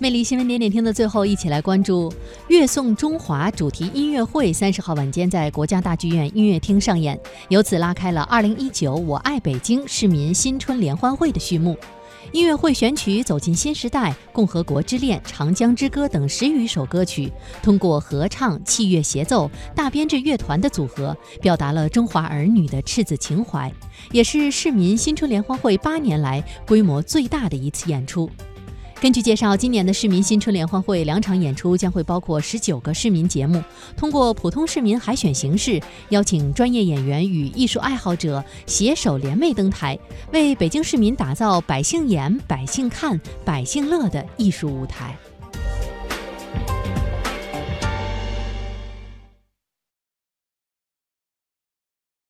魅力新闻点点听的最后，一起来关注《乐颂中华》主题音乐会，三十号晚间在国家大剧院音乐厅上演，由此拉开了二零一九“我爱北京”市民新春联欢会的序幕。音乐会选取《走进新时代》《共和国之恋》《长江之歌》等十余首歌曲，通过合唱、器乐协奏、大编制乐团的组合，表达了中华儿女的赤子情怀，也是市民新春联欢会八年来规模最大的一次演出。根据介绍，今年的市民新春联欢会两场演出将会包括十九个市民节目，通过普通市民海选形式，邀请专业演员与艺术爱好者携手联袂登台，为北京市民打造百姓演、百姓看、百姓乐的艺术舞台。